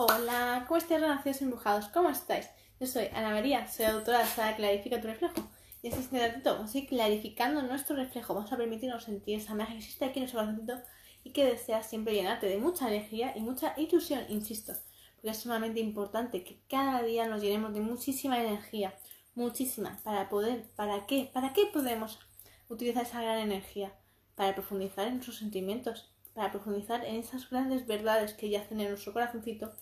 Hola, ¿cómo estáis, renacidos embrujados? ¿Cómo estáis? Yo soy Ana María, soy autora de la saga Clarifica tu reflejo. Y en este ratito vamos a ir clarificando nuestro reflejo. Vamos a permitirnos sentir esa magia que existe aquí en nuestro corazoncito y que desea siempre llenarte de mucha energía y mucha ilusión, insisto. Porque es sumamente importante que cada día nos llenemos de muchísima energía. Muchísima. Para poder, ¿para qué? ¿Para qué podemos utilizar esa gran energía? Para profundizar en nuestros sentimientos, para profundizar en esas grandes verdades que yacen en nuestro corazoncito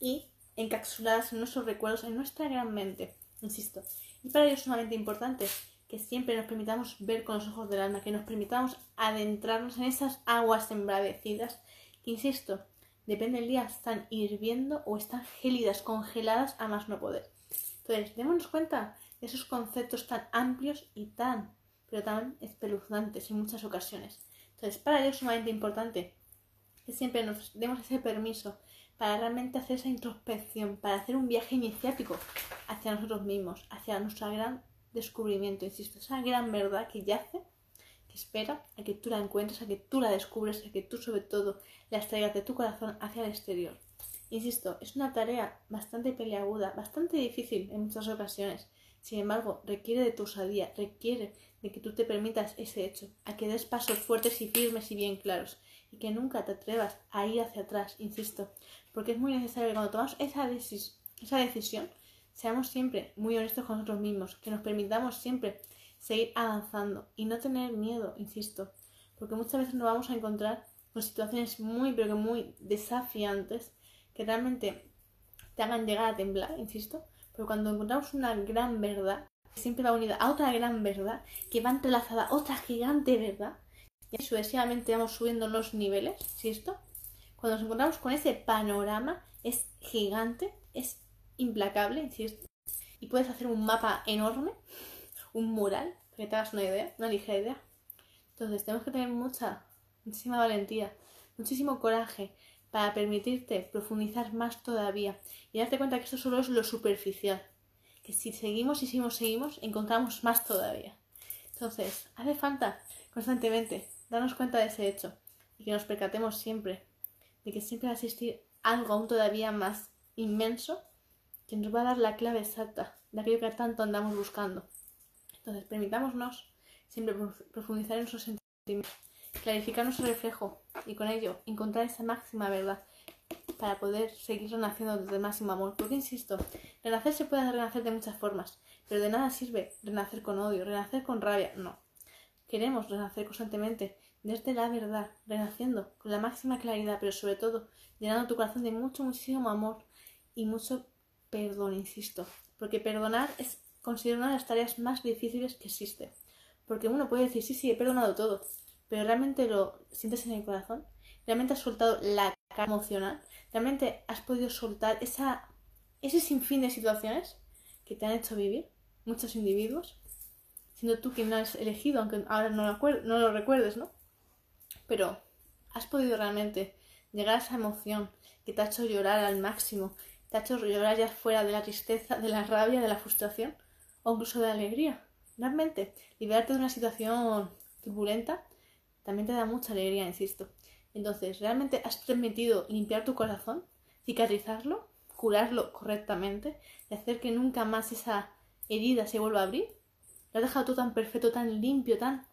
y encapsuladas en nuestros recuerdos, en nuestra gran mente, insisto. Y para ello es sumamente importante que siempre nos permitamos ver con los ojos del alma, que nos permitamos adentrarnos en esas aguas embravecidas, que, insisto, depende del día, están hirviendo o están gélidas, congeladas a más no poder. Entonces, démonos cuenta de esos conceptos tan amplios y tan, pero tan espeluznantes en muchas ocasiones. Entonces, para ello es sumamente importante que siempre nos demos ese permiso para realmente hacer esa introspección, para hacer un viaje iniciático hacia nosotros mismos, hacia nuestro gran descubrimiento, insisto, esa gran verdad que yace, que espera a que tú la encuentres, a que tú la descubres, a que tú sobre todo la extraigas de tu corazón hacia el exterior. Insisto, es una tarea bastante peleaguda, bastante difícil en muchas ocasiones. Sin embargo, requiere de tu osadía, requiere de que tú te permitas ese hecho, a que des pasos fuertes y firmes y bien claros, y que nunca te atrevas a ir hacia atrás, insisto, porque es muy necesario que cuando tomamos esa, esa decisión, seamos siempre muy honestos con nosotros mismos, que nos permitamos siempre seguir avanzando y no tener miedo, insisto, porque muchas veces nos vamos a encontrar con situaciones muy, pero que muy desafiantes que realmente te hagan llegar a temblar, insisto, pero cuando encontramos una gran verdad, siempre va unida a otra gran verdad, que va entrelazada a otra gigante verdad, y sucesivamente vamos subiendo los niveles, ¿sí esto? Cuando nos encontramos con ese panorama, es gigante, es implacable, ¿insisto? Y puedes hacer un mapa enorme, un mural, para que te hagas una idea, una ligera idea. Entonces tenemos que tener mucha, muchísima valentía, muchísimo coraje para permitirte profundizar más todavía y darte cuenta que esto solo es lo superficial. Que si seguimos y seguimos, seguimos, encontramos más todavía. Entonces, hace falta constantemente darnos cuenta de ese hecho y que nos percatemos siempre de que siempre va a existir algo aún todavía más inmenso que nos va a dar la clave exacta de aquello que tanto andamos buscando. Entonces, permitámonos siempre profundizar en nuestros sentimientos, clarificar nuestro reflejo y con ello encontrar esa máxima verdad para poder seguir renaciendo desde el máximo amor. Porque, insisto, renacer se puede renacer de muchas formas, pero de nada sirve renacer con odio, renacer con rabia, no. Queremos renacer constantemente desde la verdad, renaciendo con la máxima claridad, pero sobre todo llenando tu corazón de mucho, muchísimo amor y mucho perdón, insisto. Porque perdonar es considerado una de las tareas más difíciles que existe. Porque uno puede decir, sí, sí, he perdonado todo, pero realmente lo sientes en el corazón, realmente has soltado la cara emocional, realmente has podido soltar esa, ese sinfín de situaciones que te han hecho vivir muchos individuos siendo tú quien has elegido, aunque ahora no lo, no lo recuerdes, ¿no? Pero has podido realmente llegar a esa emoción que te ha hecho llorar al máximo, te ha hecho llorar ya fuera de la tristeza, de la rabia, de la frustración o incluso de la alegría. Realmente, liberarte de una situación turbulenta también te da mucha alegría, insisto. Entonces, ¿realmente has permitido limpiar tu corazón, cicatrizarlo, curarlo correctamente y hacer que nunca más esa herida se vuelva a abrir? Lo has dejado todo tan perfecto, tan limpio, tan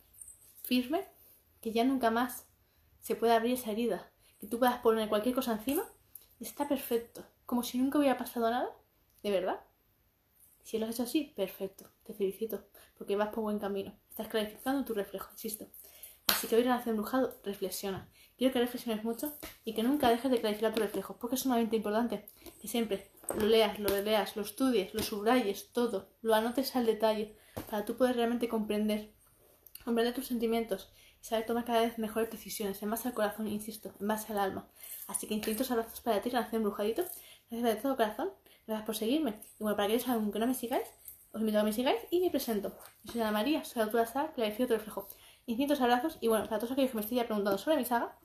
firme, que ya nunca más se puede abrir esa herida. Que tú puedas poner cualquier cosa encima y está perfecto. Como si nunca hubiera pasado nada. ¿De verdad? Si lo has hecho así, perfecto. Te felicito. Porque vas por buen camino. Estás clarificando tu reflejo, insisto. Así que hoy Renacer Embrujado, reflexiona. Quiero que reflexiones mucho y que nunca dejes de clarificar tu reflejo, porque es sumamente importante que siempre lo leas, lo releas, lo estudies, lo subrayes, todo, lo anotes al detalle, para tú poder realmente comprender, comprender tus sentimientos y saber tomar cada vez mejores decisiones, en base al corazón, insisto, en base al alma. Así que infinitos abrazos para ti, Nación Embrujadito, gracias de todo corazón, gracias por seguirme. Y bueno, para aquellos que no me sigáis, os invito a que me sigáis y me presento. Yo soy Ana María, soy autora de saga Clarifico tu reflejo. Infinitos abrazos y bueno, para todos aquellos que me estoy ya preguntando sobre mi saga,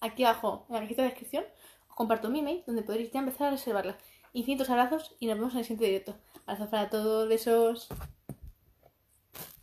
aquí abajo en la cajita de descripción os comparto mi email donde podréis ya empezar a reservarla. Infinitos abrazos y nos vemos en el siguiente directo. Abrazos para todos, besos.